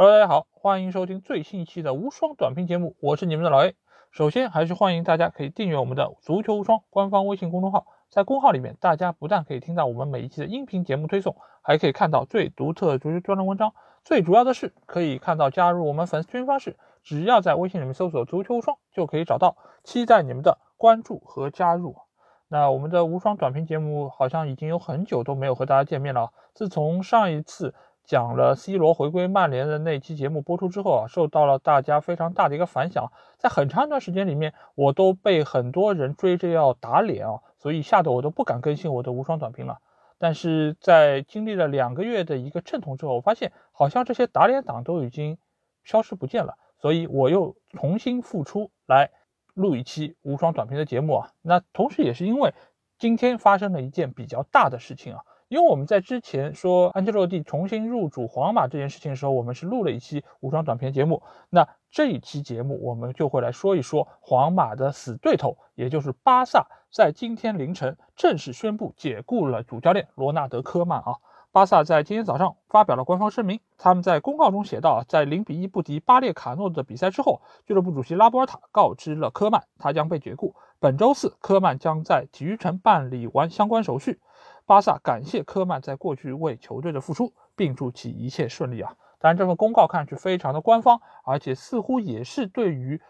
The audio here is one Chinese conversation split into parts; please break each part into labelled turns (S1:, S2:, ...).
S1: Hello，大家好，欢迎收听最新一期的无双短评节目，我是你们的老 A。首先还是欢迎大家可以订阅我们的足球无双官方微信公众号，在公号里面，大家不但可以听到我们每一期的音频节目推送，还可以看到最独特的足球专栏文章。最主要的是，可以看到加入我们粉丝群方式，只要在微信里面搜索“足球无双”就可以找到。期待你们的关注和加入。那我们的无双短评节目好像已经有很久都没有和大家见面了，自从上一次。讲了 C 罗回归曼联的那期节目播出之后啊，受到了大家非常大的一个反响，在很长一段时间里面，我都被很多人追着要打脸啊，所以吓得我都不敢更新我的无双短评了。但是在经历了两个月的一个阵痛之后，我发现好像这些打脸党都已经消失不见了，所以我又重新复出来录一期无双短评的节目啊。那同时也是因为今天发生了一件比较大的事情啊。因为我们在之前说安切洛蒂重新入主皇马这件事情的时候，我们是录了一期无双短片节目。那这一期节目我们就会来说一说皇马的死对头，也就是巴萨，在今天凌晨正式宣布解雇了主教练罗纳德科曼啊。巴萨在今天早上发表了官方声明，他们在公告中写道，在零比一不敌巴列卡诺的比赛之后，俱乐部主席拉波尔塔告知了科曼，他将被解雇。本周四，科曼将在体育城办理完相关手续。巴萨感谢科曼在过去为球队的付出，并祝其一切顺利啊！当然，这份公告看上去非常的官方，而且似乎也是对于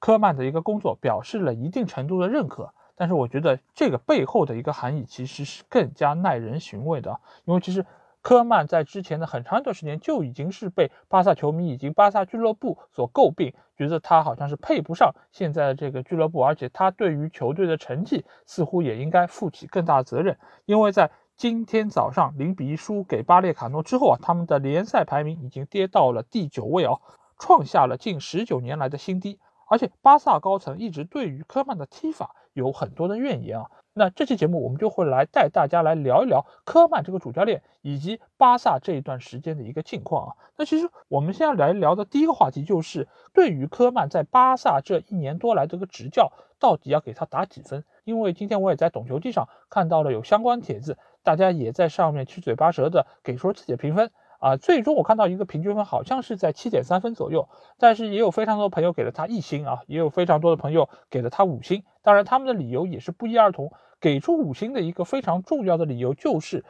S1: 科曼的一个工作表示了一定程度的认可。但是，我觉得这个背后的一个含义其实是更加耐人寻味的，因为其实。科曼在之前的很长一段时间就已经是被巴萨球迷以及巴萨俱乐部所诟病，觉得他好像是配不上现在的这个俱乐部，而且他对于球队的成绩似乎也应该负起更大的责任。因为在今天早上零比一输给巴列卡诺之后啊，他们的联赛排名已经跌到了第九位啊，创下了近十九年来的新低。而且巴萨高层一直对于科曼的踢法有很多的怨言啊。那这期节目我们就会来带大家来聊一聊科曼这个主教练以及巴萨这一段时间的一个近况啊。那其实我们现在来聊的第一个话题就是对于科曼在巴萨这一年多来这个执教，到底要给他打几分？因为今天我也在懂球帝上看到了有相关帖子，大家也在上面七嘴八舌的给出自己的评分。啊，最终我看到一个平均分好像是在七点三分左右，但是也有非常多朋友给了他一星啊，也有非常多的朋友给了他五星。当然，他们的理由也是不一而同。给出五星的一个非常重要的理由就是，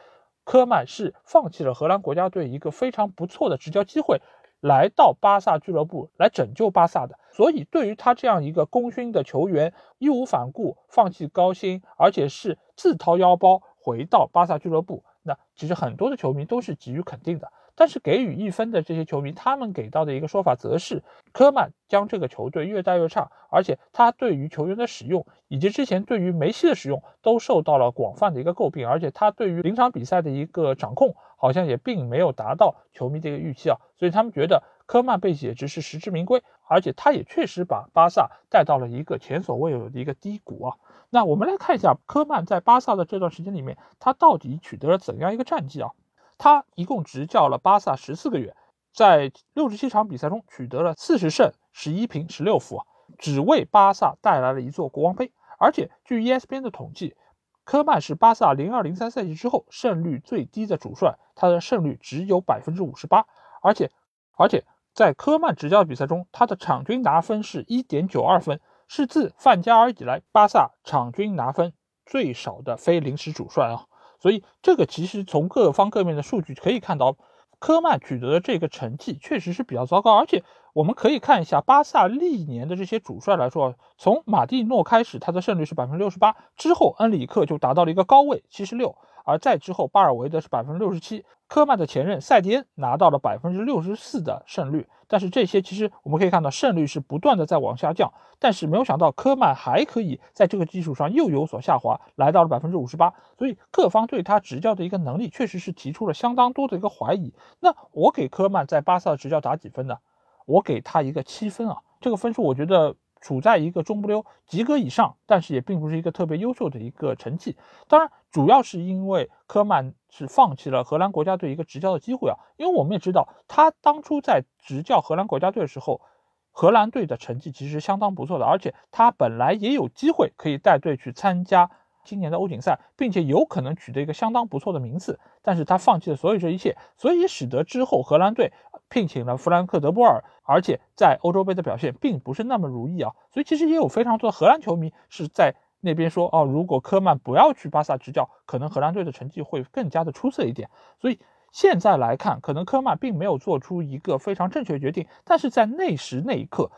S1: 科曼是放弃了荷兰国家队一个非常不错的执教机会，来到巴萨俱乐部来拯救巴萨的。所以，对于他这样一个功勋的球员，义无反顾放弃高薪，而且是自掏腰包回到巴萨俱乐部，那其实很多的球迷都是给予肯定的。但是给予一分的这些球迷，他们给到的一个说法则是，科曼将这个球队越带越差，而且他对于球员的使用，以及之前对于梅西的使用，都受到了广泛的一个诟病，而且他对于临场比赛的一个掌控，好像也并没有达到球迷的一个预期啊，所以他们觉得科曼被解职是实至名归，而且他也确实把巴萨带到了一个前所未有的一个低谷啊。那我们来看一下科曼在巴萨的这段时间里面，他到底取得了怎样一个战绩啊？他一共执教了巴萨十四个月，在六十七场比赛中取得了四十胜十一平十六负啊，只为巴萨带来了一座国王杯。而且据 ESPN 的统计，科曼是巴萨零二零三赛季之后胜率最低的主帅，他的胜率只有百分之五十八。而且，而且在科曼执教比赛中，他的场均拿分是一点九二分，是自范加尔以来巴萨场均拿分最少的非临时主帅啊。所以，这个其实从各方各面的数据可以看到，科曼取得的这个成绩确实是比较糟糕。而且，我们可以看一下巴萨历年的这些主帅来说，从马蒂诺开始，他的胜率是百分之六十八，之后恩里克就达到了一个高位七十六。而再之后，巴尔维德是百分之六十七，科曼的前任塞迪恩拿到了百分之六十四的胜率。但是这些其实我们可以看到，胜率是不断的在往下降。但是没有想到，科曼还可以在这个基础上又有所下滑，来到了百分之五十八。所以各方对他执教的一个能力，确实是提出了相当多的一个怀疑。那我给科曼在巴萨的执教打几分呢？我给他一个七分啊，这个分数我觉得。处在一个中不溜及格以上，但是也并不是一个特别优秀的一个成绩。当然，主要是因为科曼是放弃了荷兰国家队一个执教的机会啊。因为我们也知道，他当初在执教荷兰国家队的时候，荷兰队的成绩其实相当不错的，而且他本来也有机会可以带队去参加今年的欧锦赛，并且有可能取得一个相当不错的名次。但是他放弃了所有这一切，所以使得之后荷兰队聘请了弗兰克·德波尔，而且在欧洲杯的表现并不是那么如意啊。所以其实也有非常多的荷兰球迷是在那边说，哦，如果科曼不要去巴萨执教，可能荷兰队的成绩会更加的出色一点。所以现在来看，可能科曼并没有做出一个非常正确的决定，但是在那时那一刻。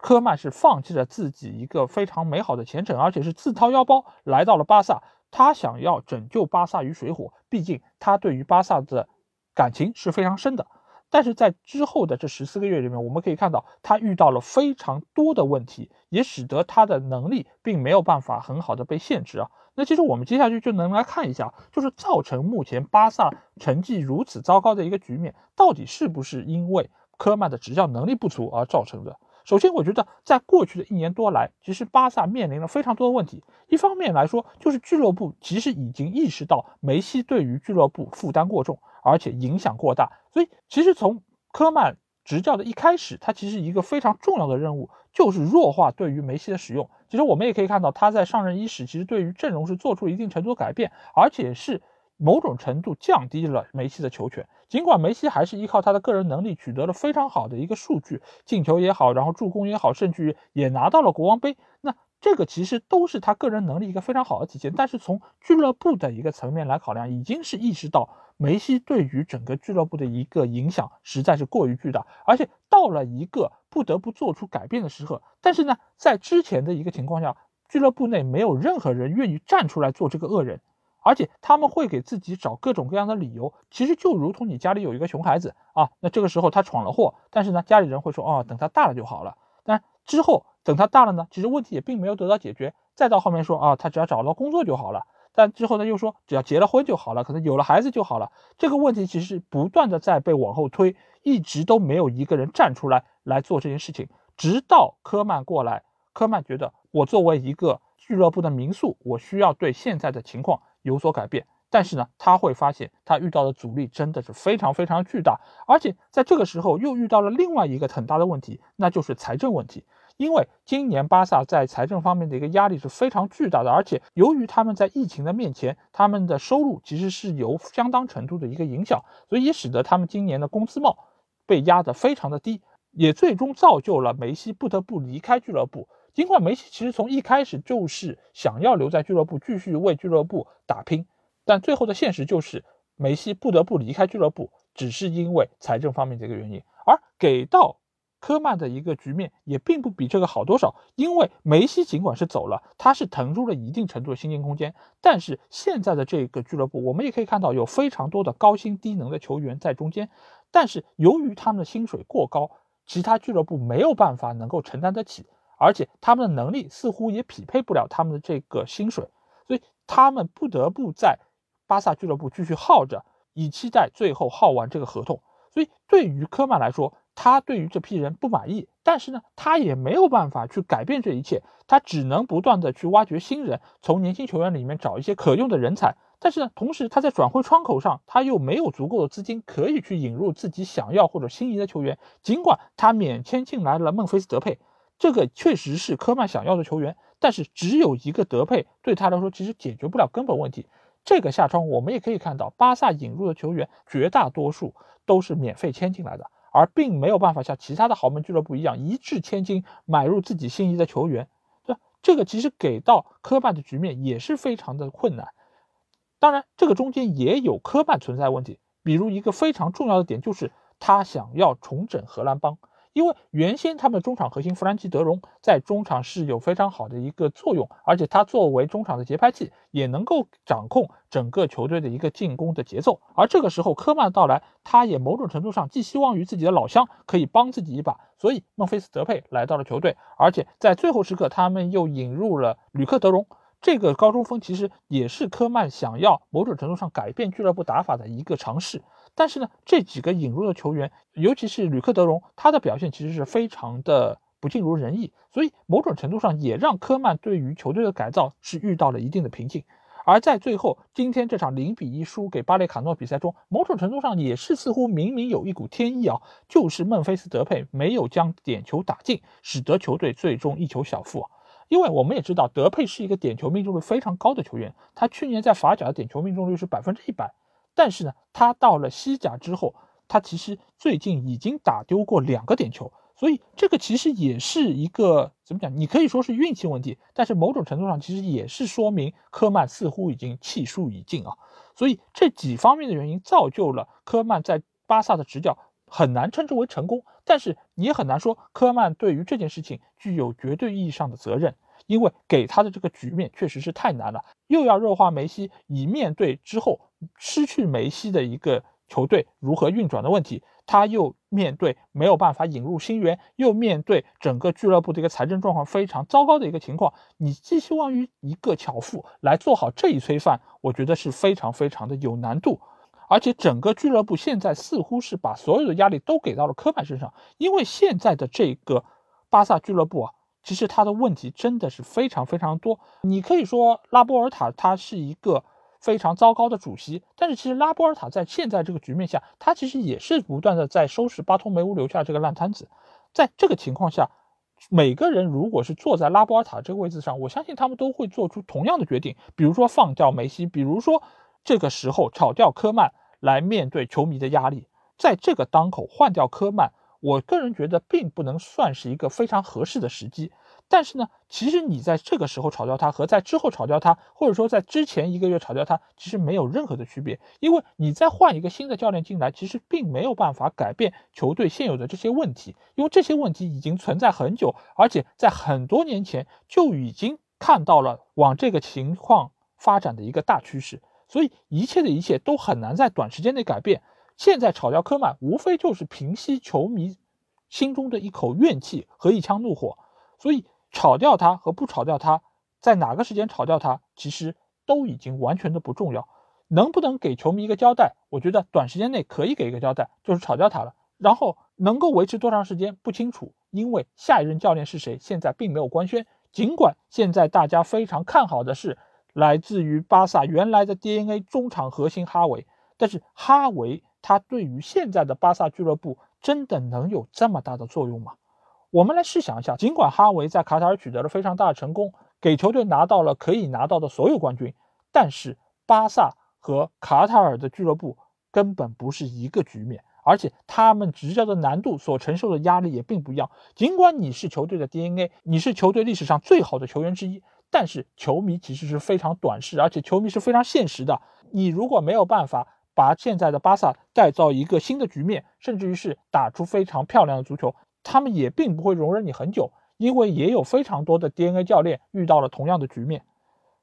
S1: 科曼是放弃了自己一个非常美好的前程，而且是自掏腰包来到了巴萨。他想要拯救巴萨于水火，毕竟他对于巴萨的感情是非常深的。但是在之后的这十四个月里面，我们可以看到他遇到了非常多的问题，也使得他的能力并没有办法很好的被限制啊。那其实我们接下去就能来看一下，就是造成目前巴萨成绩如此糟糕的一个局面，到底是不是因为科曼的执教能力不足而造成的？首先，我觉得在过去的一年多来，其实巴萨面临了非常多的问题。一方面来说，就是俱乐部其实已经意识到梅西对于俱乐部负担过重，而且影响过大。所以，其实从科曼执教的一开始，他其实一个非常重要的任务就是弱化对于梅西的使用。其实我们也可以看到，他在上任伊始，其实对于阵容是做出了一定程度的改变，而且是。某种程度降低了梅西的球权，尽管梅西还是依靠他的个人能力取得了非常好的一个数据，进球也好，然后助攻也好，甚至于也拿到了国王杯，那这个其实都是他个人能力一个非常好的体现。但是从俱乐部的一个层面来考量，已经是意识到梅西对于整个俱乐部的一个影响实在是过于巨大，而且到了一个不得不做出改变的时刻。但是呢，在之前的一个情况下，俱乐部内没有任何人愿意站出来做这个恶人。而且他们会给自己找各种各样的理由，其实就如同你家里有一个熊孩子啊，那这个时候他闯了祸，但是呢，家里人会说，哦，等他大了就好了。但之后等他大了呢，其实问题也并没有得到解决。再到后面说，啊，他只要找到工作就好了。但之后呢，又说只要结了婚就好了，可能有了孩子就好了。这个问题其实不断的在被往后推，一直都没有一个人站出来来做这件事情。直到科曼过来，科曼觉得我作为一个俱乐部的民宿，我需要对现在的情况。有所改变，但是呢，他会发现他遇到的阻力真的是非常非常巨大，而且在这个时候又遇到了另外一个很大的问题，那就是财政问题。因为今年巴萨在财政方面的一个压力是非常巨大的，而且由于他们在疫情的面前，他们的收入其实是有相当程度的一个影响，所以也使得他们今年的工资帽被压得非常的低，也最终造就了梅西不得不离开俱乐部。尽管梅西其实从一开始就是想要留在俱乐部继续为俱乐部打拼，但最后的现实就是梅西不得不离开俱乐部，只是因为财政方面的一个原因。而给到科曼的一个局面也并不比这个好多少，因为梅西尽管是走了，他是腾出了一定程度的薪金空间，但是现在的这个俱乐部，我们也可以看到有非常多的高薪低能的球员在中间，但是由于他们的薪水过高，其他俱乐部没有办法能够承担得起。而且他们的能力似乎也匹配不了他们的这个薪水，所以他们不得不在巴萨俱乐部继续耗着，以期待最后耗完这个合同。所以对于科曼来说，他对于这批人不满意，但是呢，他也没有办法去改变这一切，他只能不断的去挖掘新人，从年轻球员里面找一些可用的人才。但是呢，同时他在转会窗口上，他又没有足够的资金可以去引入自己想要或者心仪的球员。尽管他免签进来了孟菲斯德佩。这个确实是科曼想要的球员，但是只有一个德佩对他来说其实解决不了根本问题。这个下窗我们也可以看到，巴萨引入的球员绝大多数都是免费签进来的，而并没有办法像其他的豪门俱乐部一样一掷千金买入自己心仪的球员。这这个其实给到科曼的局面也是非常的困难。当然，这个中间也有科曼存在问题，比如一个非常重要的点就是他想要重整荷兰帮。因为原先他们中场核心弗兰基·德容在中场是有非常好的一个作用，而且他作为中场的节拍器，也能够掌控整个球队的一个进攻的节奏。而这个时候科曼到来，他也某种程度上寄希望于自己的老乡可以帮自己一把，所以孟菲斯·德佩来到了球队，而且在最后时刻他们又引入了吕克·德容。这个高中锋其实也是科曼想要某种程度上改变俱乐部打法的一个尝试，但是呢，这几个引入的球员，尤其是吕克德容，他的表现其实是非常的不尽如人意，所以某种程度上也让科曼对于球队的改造是遇到了一定的瓶颈。而在最后今天这场零比一输给巴列卡诺比赛中，某种程度上也是似乎明明有一股天意啊，就是孟菲斯德佩没有将点球打进，使得球队最终一球小负。啊因为我们也知道德佩是一个点球命中率非常高的球员，他去年在法甲的点球命中率是百分之一百，但是呢，他到了西甲之后，他其实最近已经打丢过两个点球。所以这个其实也是一个怎么讲？你可以说是运气问题，但是某种程度上其实也是说明科曼似乎已经气数已尽啊。所以这几方面的原因造就了科曼在巴萨的执教很难称之为成功，但是你也很难说科曼对于这件事情具有绝对意义上的责任，因为给他的这个局面确实是太难了，又要弱化梅西，以面对之后失去梅西的一个球队如何运转的问题。他又面对没有办法引入新援，又面对整个俱乐部的一个财政状况非常糟糕的一个情况，你寄希望于一个巧妇来做好这一催饭，我觉得是非常非常的有难度。而且整个俱乐部现在似乎是把所有的压力都给到了科曼身上，因为现在的这个巴萨俱乐部啊，其实他的问题真的是非常非常多。你可以说拉波尔塔他是一个。非常糟糕的主席，但是其实拉波尔塔在现在这个局面下，他其实也是不断的在收拾巴托梅乌留下这个烂摊子。在这个情况下，每个人如果是坐在拉波尔塔这个位置上，我相信他们都会做出同样的决定，比如说放掉梅西，比如说这个时候炒掉科曼来面对球迷的压力，在这个当口换掉科曼，我个人觉得并不能算是一个非常合适的时机。但是呢，其实你在这个时候炒掉他和在之后炒掉他，或者说在之前一个月炒掉他，其实没有任何的区别，因为你再换一个新的教练进来，其实并没有办法改变球队现有的这些问题，因为这些问题已经存在很久，而且在很多年前就已经看到了往这个情况发展的一个大趋势，所以一切的一切都很难在短时间内改变。现在炒掉科曼，无非就是平息球迷心中的一口怨气和一腔怒火，所以。炒掉他和不炒掉他，在哪个时间炒掉他，其实都已经完全的不重要。能不能给球迷一个交代？我觉得短时间内可以给一个交代，就是炒掉他了。然后能够维持多长时间不清楚，因为下一任教练是谁，现在并没有官宣。尽管现在大家非常看好的是来自于巴萨原来的 DNA 中场核心哈维，但是哈维他对于现在的巴萨俱乐部真的能有这么大的作用吗？我们来试想一下，尽管哈维在卡塔尔取得了非常大的成功，给球队拿到了可以拿到的所有冠军，但是巴萨和卡塔尔的俱乐部根本不是一个局面，而且他们执教的难度所承受的压力也并不一样。尽管你是球队的 DNA，你是球队历史上最好的球员之一，但是球迷其实是非常短视，而且球迷是非常现实的。你如果没有办法把现在的巴萨带造一个新的局面，甚至于是打出非常漂亮的足球。他们也并不会容忍你很久，因为也有非常多的 DNA 教练遇到了同样的局面，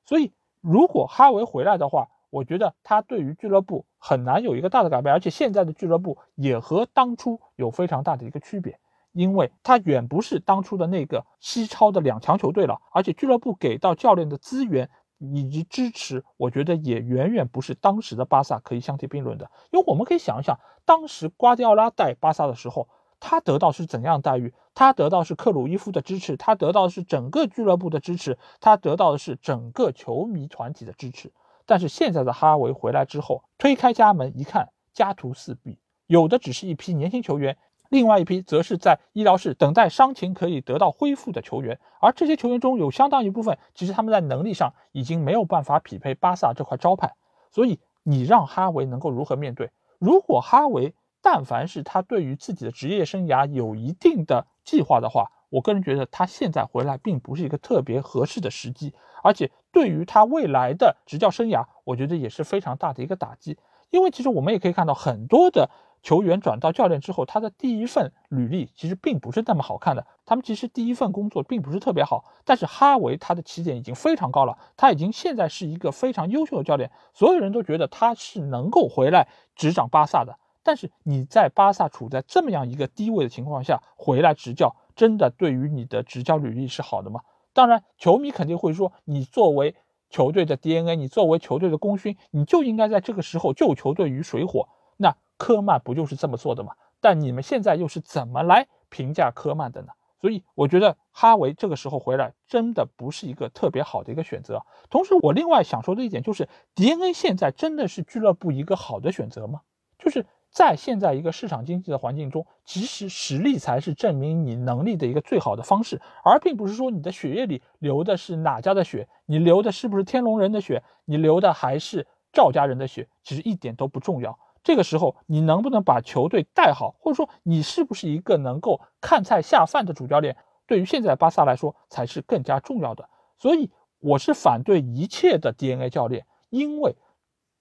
S1: 所以如果哈维回来的话，我觉得他对于俱乐部很难有一个大的改变，而且现在的俱乐部也和当初有非常大的一个区别，因为他远不是当初的那个西超的两强球队了，而且俱乐部给到教练的资源以及支持，我觉得也远远不是当时的巴萨可以相提并论的，因为我们可以想一想，当时瓜迪奥拉带巴萨的时候。他得到是怎样待遇？他得到是克鲁伊夫的支持，他得到的是整个俱乐部的支持，他得到的是整个球迷团体的支持。但是现在的哈维回来之后，推开家门一看，家徒四壁，有的只是一批年轻球员，另外一批则是在医疗室等待伤情可以得到恢复的球员。而这些球员中有相当一部分，其实他们在能力上已经没有办法匹配巴萨这块招牌。所以你让哈维能够如何面对？如果哈维，但凡是他对于自己的职业生涯有一定的计划的话，我个人觉得他现在回来并不是一个特别合适的时机，而且对于他未来的执教生涯，我觉得也是非常大的一个打击。因为其实我们也可以看到，很多的球员转到教练之后，他的第一份履历其实并不是那么好看的，他们其实第一份工作并不是特别好。但是哈维他的起点已经非常高了，他已经现在是一个非常优秀的教练，所有人都觉得他是能够回来执掌巴萨的。但是你在巴萨处在这么样一个低位的情况下回来执教，真的对于你的执教履历是好的吗？当然，球迷肯定会说，你作为球队的 DNA，你作为球队的功勋，你就应该在这个时候救球队于水火。科曼不就是这么做的吗？但你们现在又是怎么来评价科曼的呢？所以我觉得哈维这个时候回来真的不是一个特别好的一个选择。同时，我另外想说的一点就是，DNA 现在真的是俱乐部一个好的选择吗？就是。在现在一个市场经济的环境中，其实实力才是证明你能力的一个最好的方式，而并不是说你的血液里流的是哪家的血，你流的是不是天龙人的血，你流的还是赵家人的血，其实一点都不重要。这个时候，你能不能把球队带好，或者说你是不是一个能够看菜下饭的主教练，对于现在巴萨来说才是更加重要的。所以，我是反对一切的 DNA 教练，因为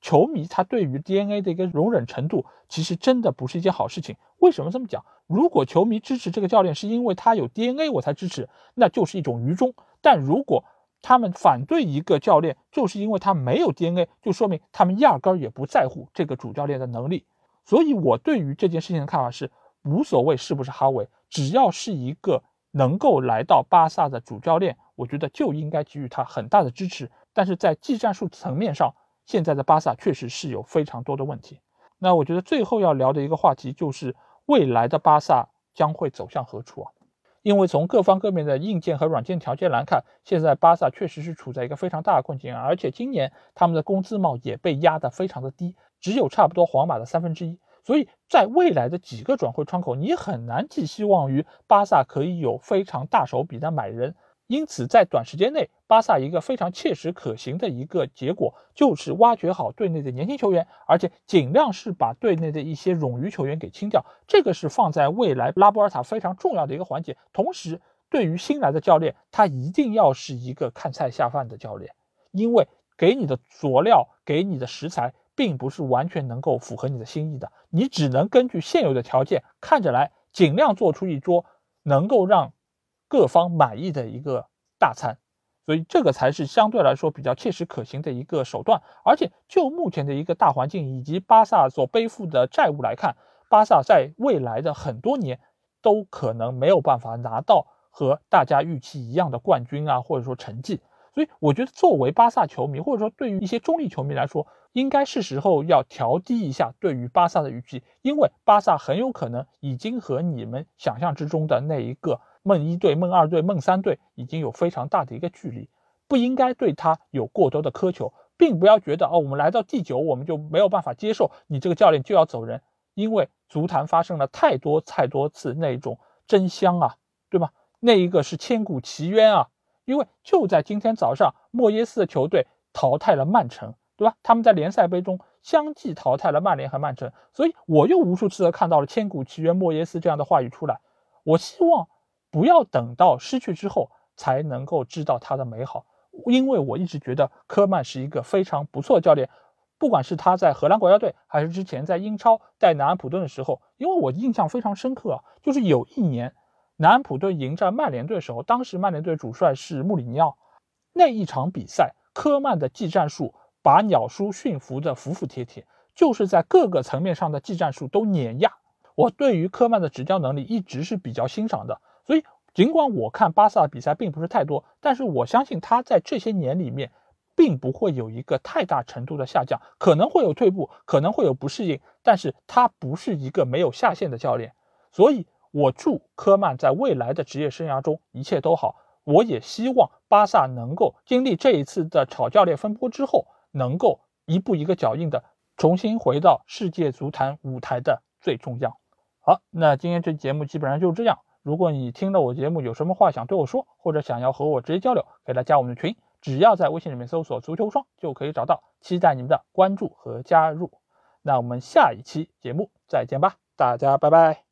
S1: 球迷他对于 DNA 的一个容忍程度，其实真的不是一件好事情。为什么这么讲？如果球迷支持这个教练是因为他有 DNA 我才支持，那就是一种愚忠。但如果他们反对一个教练，就是因为他没有 DNA，就说明他们压根儿也不在乎这个主教练的能力。所以，我对于这件事情的看法是，无所谓是不是哈维，只要是一个能够来到巴萨的主教练，我觉得就应该给予他很大的支持。但是在技战术层面上，现在的巴萨确实是有非常多的问题。那我觉得最后要聊的一个话题就是未来的巴萨将会走向何处啊？因为从各方各面的硬件和软件条件来看，现在巴萨确实是处在一个非常大的困境，而且今年他们的工资帽也被压得非常的低，只有差不多皇马的三分之一。所以在未来的几个转会窗口，你很难寄希望于巴萨可以有非常大手笔的买人。因此，在短时间内，巴萨一个非常切实可行的一个结果，就是挖掘好队内的年轻球员，而且尽量是把队内的一些冗余球员给清掉。这个是放在未来拉波尔塔非常重要的一个环节。同时，对于新来的教练，他一定要是一个看菜下饭的教练，因为给你的佐料、给你的食材，并不是完全能够符合你的心意的。你只能根据现有的条件看着来，尽量做出一桌能够让。各方满意的一个大餐，所以这个才是相对来说比较切实可行的一个手段。而且就目前的一个大环境以及巴萨所背负的债务来看，巴萨在未来的很多年都可能没有办法拿到和大家预期一样的冠军啊，或者说成绩。所以我觉得，作为巴萨球迷，或者说对于一些中立球迷来说，应该是时候要调低一下对于巴萨的预期，因为巴萨很有可能已经和你们想象之中的那一个。梦一队、梦二队、梦三队已经有非常大的一个距离，不应该对他有过多的苛求，并不要觉得哦，我们来到第九，我们就没有办法接受你这个教练就要走人，因为足坛发生了太多太多次那种真香啊，对吧？那一个是千古奇冤啊，因为就在今天早上，莫耶斯的球队淘汰了曼城，对吧？他们在联赛杯中相继淘汰了曼联和曼城，所以我又无数次的看到了千古奇冤莫耶斯这样的话语出来，我希望。不要等到失去之后才能够知道它的美好，因为我一直觉得科曼是一个非常不错的教练，不管是他在荷兰国家队，还是之前在英超带南安普顿的时候，因为我印象非常深刻啊，就是有一年南安普顿迎战曼联队的时候，当时曼联队主帅是穆里尼奥，那一场比赛，科曼的技战术把鸟叔驯服的服服帖帖，就是在各个层面上的技战术都碾压。我对于科曼的执教能力一直是比较欣赏的。所以，尽管我看巴萨的比赛并不是太多，但是我相信他在这些年里面，并不会有一个太大程度的下降，可能会有退步，可能会有不适应，但是他不是一个没有下限的教练。所以，我祝科曼在未来的职业生涯中一切都好。我也希望巴萨能够经历这一次的炒教练风波之后，能够一步一个脚印的重新回到世界足坛舞台的最重要。好，那今天这节目基本上就是这样。如果你听了我节目有什么话想对我说，或者想要和我直接交流，可以来加我们的群，只要在微信里面搜索“足球双”就可以找到。期待你们的关注和加入。那我们下一期节目再见吧，大家拜拜。